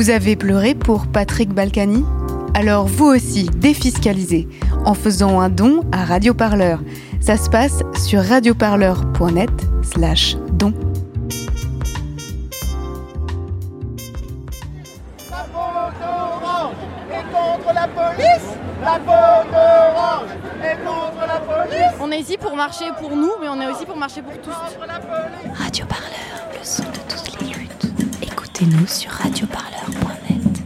Vous avez pleuré pour Patrick Balkany Alors vous aussi, défiscalisez en faisant un don à Radio Parleur. Ça se passe sur radioparleur.net slash don. La faute orange est contre la police La faute orange est contre la police On est ici pour marcher pour nous, mais on est aussi pour marcher pour tous. Radio Parleur, le son de. Écoutez-nous sur radioparleur.net.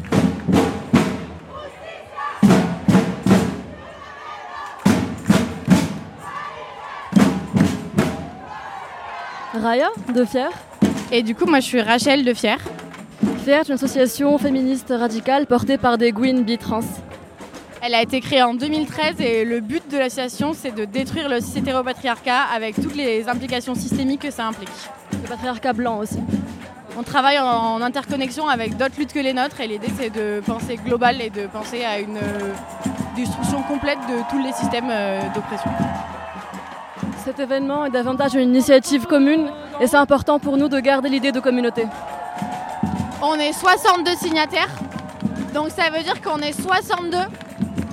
Raya de Fier. Et du coup, moi, je suis Rachel de Fier. Fier est une association féministe radicale portée par des Gwyn bi-trans. Elle a été créée en 2013 et le but de l'association, c'est de détruire le cis-hétéropatriarcat avec toutes les implications systémiques que ça implique. Le patriarcat blanc aussi. On travaille en, interconnexion avec d'autres luttes que les nôtres et l'idée, c'est de penser global et de penser à une euh, destruction complète de tous les systèmes euh, d'oppression. Cet événement est davantage une initiative commune et c'est important pour nous de garder l'idée de communauté. On est 62 signataires, donc ça veut dire qu'on est 62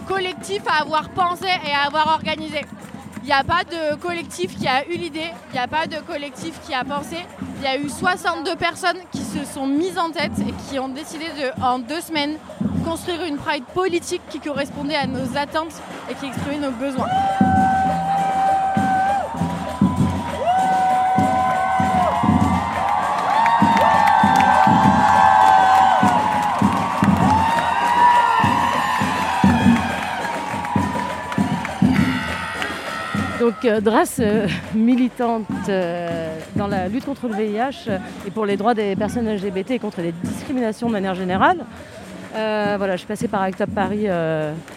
collectifs à avoir pensé et à avoir organisé. Il n'y a pas de collectif qui a eu l'idée, il n'y a pas de collectif qui a pensé. Il y a eu 62 personnes qui se sont mises en tête et qui ont décidé de, en deux semaines, construire une pride politique qui correspondait à nos attentes et qui exprimait nos besoins. Donc euh, Dras, euh, militante euh, dans la lutte contre le VIH et pour les droits des personnes LGBT et contre les discriminations de manière générale. Voilà, je suis passée par Act Up Paris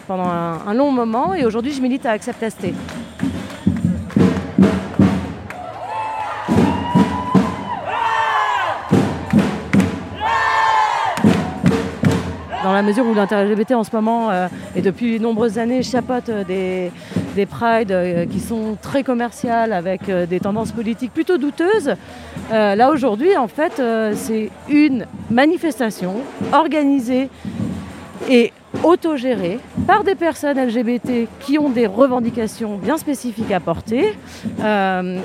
pendant un, long moment et aujourd'hui je milite à Accept ST. Dans la mesure où l'inter-LGBT en ce moment et depuis de nombreuses années chapeaute des, des prides euh, qui sont très commerciales avec euh, des tendances politiques plutôt douteuses. Euh, là aujourd'hui, en fait, c'est une manifestation organisée et autogérée par des personnes LGBT qui ont des revendications bien spécifiques à porter.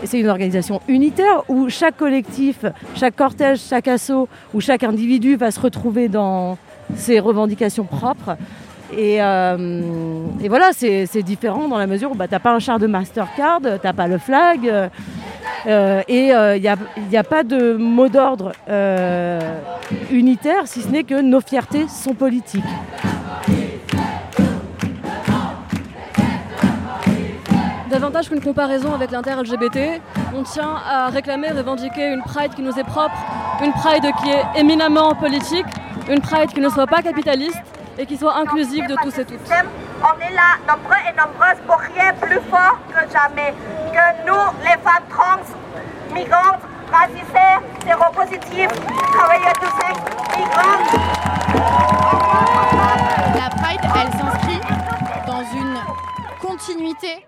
C'est une organisation unitaire où chaque collectif, chaque cortège, chaque assaut ou chaque individu va se retrouver dans ses revendications propres. Et, euh, et voilà, c'est différent dans la mesure où bah, tu n'as pas un char de Mastercard, tu n'as pas le flag, euh, euh, et il n'y a, a pas de mot d'ordre unitaire, si ce n'est que nos fiertés sont politiques. Davantage qu'une comparaison avec l'inter-LGBT, on tient à réclamer revendiquer une pride qui nous est propre, une pride qui est éminemment politique, une pride qui ne soit pas capitaliste et qui soit inclusive de tous et toutes. on est là, nombreux et nombreuses, pour rien plus fort que jamais. Que nous, les femmes trans, migrantes, racisées, séropositives, travailleurs du sexe, migrantes, La Pride, elle s'inscrit dans une continuité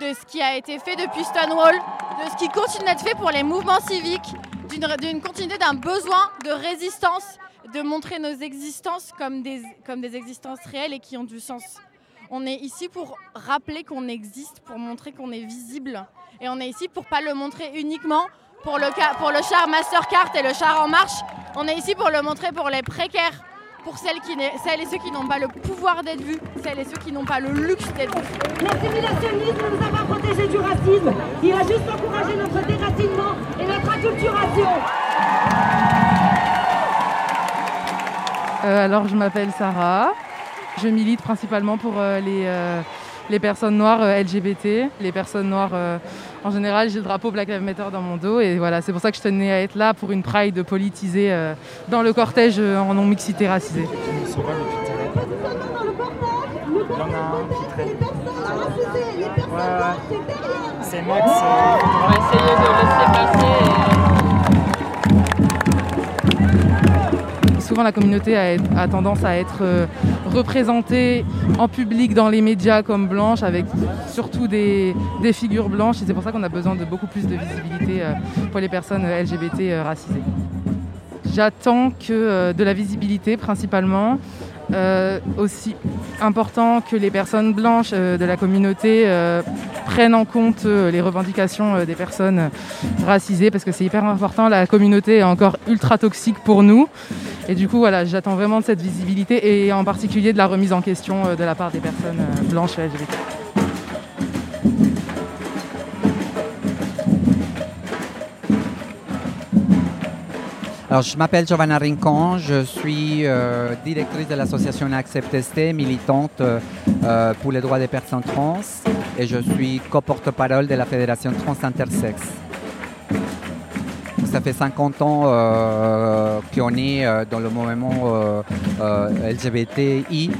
de ce qui a été fait depuis Stonewall, de ce qui continue d'être fait pour les mouvements civiques, d'une continuité d'un besoin de résistance, de montrer nos existences comme des, comme des existences réelles et qui ont du sens. On est ici pour rappeler qu'on existe, pour montrer qu'on est visible. Et on est ici pour pas le montrer uniquement pour le, pour le char Mastercard et le char En Marche. On est ici pour le montrer pour les précaires, pour celles, et ceux qui n'ont pas le pouvoir d'être vus, celles et ceux qui n'ont pas le luxe d'être vus. L'assimilationnisme nous a pas protégés du racisme. Il a juste encouragé notre déracinement et notre acculturation. Euh, alors, je m'appelle Sarah. Je milite principalement pour euh, les, euh, les personnes noires euh, LGBT, les personnes noires euh, en général. J'ai le drapeau Black Lives Matter dans mon dos et voilà, c'est pour ça que je tenais à être là pour une pride politisée euh, dans le cortège euh, en racisée. Traîne. Ouais, ouais. C'est Max. On va essayer de laisser passer. La communauté a, tendance à être euh, représentée en public dans les médias comme blanche, avec surtout des, figures blanches. Et c'est pour ça qu'on a besoin de beaucoup plus de visibilité euh, pour les personnes euh, LGBT racisées. j'attends que de la visibilité principalement. Aussi important que les personnes blanches de la communauté prennent en compte les revendications des personnes racisées parce que c'est hyper important. La communauté est encore ultra toxique pour nous. Et du coup, voilà, j'attends vraiment de cette visibilité et en particulier de la remise en question euh, de la part des personnes euh, blanches et LGBT. Alors, je m'appelle Giovanna Rincon, je suis euh, directrice de l'association Accept ST, militante pour les droits des personnes trans, et je suis co-porte-parole de la Fédération Trans Intersexe. Ça fait 50 ans euh, qu'on est euh, dans le mouvement euh, euh, LGBTI.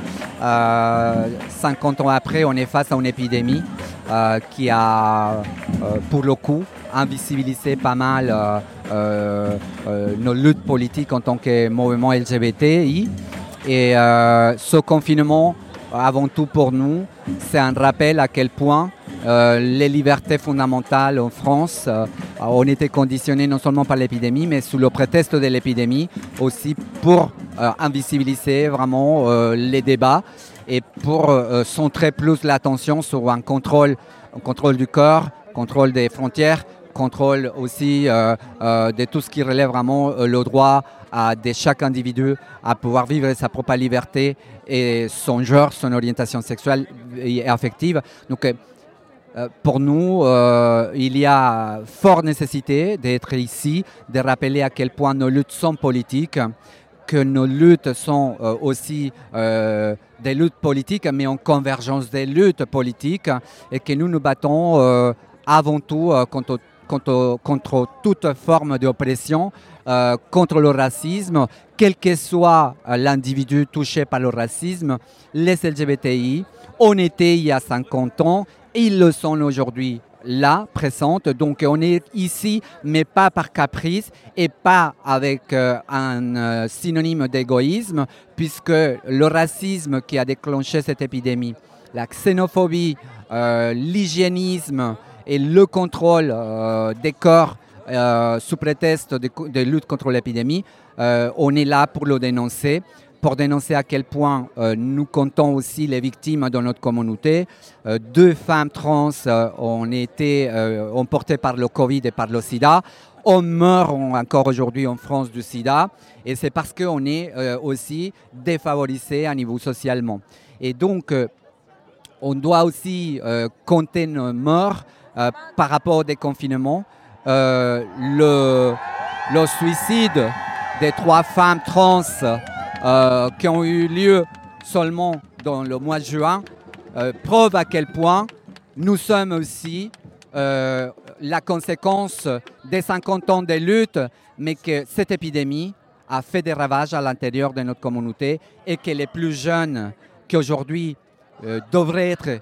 Euh, 50 ans après, on est face à une épidémie euh, qui a, euh, pour le coup, invisibilisé pas mal euh, euh, euh, nos luttes politiques en tant que mouvement LGBTI. Et euh, ce confinement, avant tout pour nous, c'est un rappel à quel point euh, les libertés fondamentales en France euh, ont été conditionnées non seulement par l'épidémie, mais sous le prétexte de l'épidémie, aussi pour euh, invisibiliser vraiment euh, les débats et pour euh, centrer plus l'attention sur un contrôle, un contrôle du corps, contrôle des frontières, contrôle aussi de tout ce qui relève vraiment le droit à, de chaque individu à pouvoir vivre sa propre liberté et son genre, son orientation sexuelle et affective. Donc, pour nous, euh, il y a fort nécessité d'être ici, de rappeler à quel point nos luttes sont politiques, que nos luttes sont euh, aussi euh, des luttes politiques, mais en convergence des luttes politiques, et que nous nous battons euh, avant tout euh, contre, toute forme d'oppression, euh, contre le racisme, quel que soit euh, l'individu touché par le racisme, les LGBTI. On était il y a 50 ans, ils le sont aujourd'hui là, présente. Donc on est ici, mais pas par caprice et pas avec euh, un euh, synonyme d'égoïsme, puisque le racisme qui a déclenché cette épidémie, la xénophobie, euh, l'hygiénisme et le contrôle des corps sous prétexte de, lutte contre l'épidémie, on est là pour le dénoncer pour dénoncer à quel point euh, nous comptons aussi les victimes dans notre communauté. Euh, deux femmes trans euh, ont été emportées par le Covid et par le sida. On meurt en- encore aujourd'hui en France du sida et c'est parce qu'on est aussi défavorisé à niveau socialement. Et donc, on doit aussi compter nos morts par rapport au déconfinement. Le suicide des trois femmes trans euh, qui ont eu lieu seulement dans le mois de juin euh, à quel point nous sommes aussi euh, la conséquence des 50 ans de lutte, mais que cette épidémie a fait des ravages à l'intérieur de notre communauté et que les plus jeunes qui aujourd'hui euh, devraient être,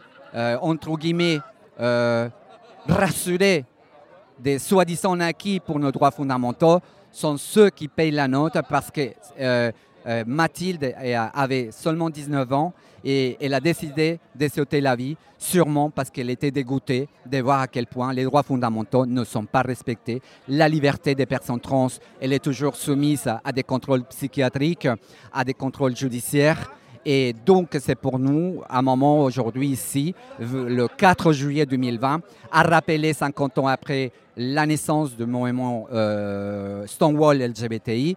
entre guillemets, rassurés des soi-disant acquis pour nos droits fondamentaux sont ceux qui payent la note parce que euh, Mathilde avait seulement 19 ans et elle a décidé de sauter la vie, sûrement parce qu'elle était dégoûtée de voir à quel point les droits fondamentaux ne sont pas respectés. La liberté des personnes trans, elle est toujours soumise à, à des contrôles psychiatriques, à des contrôles judiciaires. Et donc, c'est pour nous un moment aujourd'hui ici, le 4 juillet 2020, à rappeler 50 ans après la naissance du mouvement euh, Stonewall LGBTI,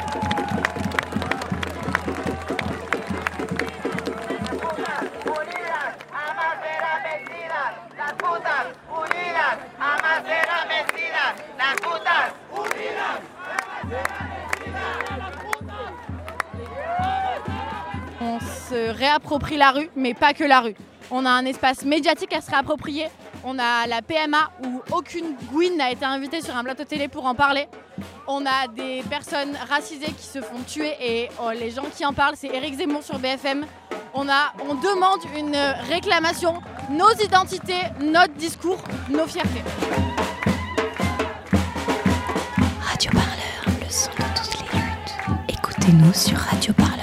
réapproprie la rue, mais pas que la rue. On a un espace médiatique à se réapproprier. On a la PMA où aucune Gwyn n'a été invitée sur un plateau télé pour en parler. On a des personnes racisées qui se font tuer et oh, les gens qui en parlent, c'est Éric Zemmour sur BFM. On, a, on demande une réclamation, nos identités, notre discours, nos fiertés. Radio Parleur. Écoutez-nous sur radioparleur.net.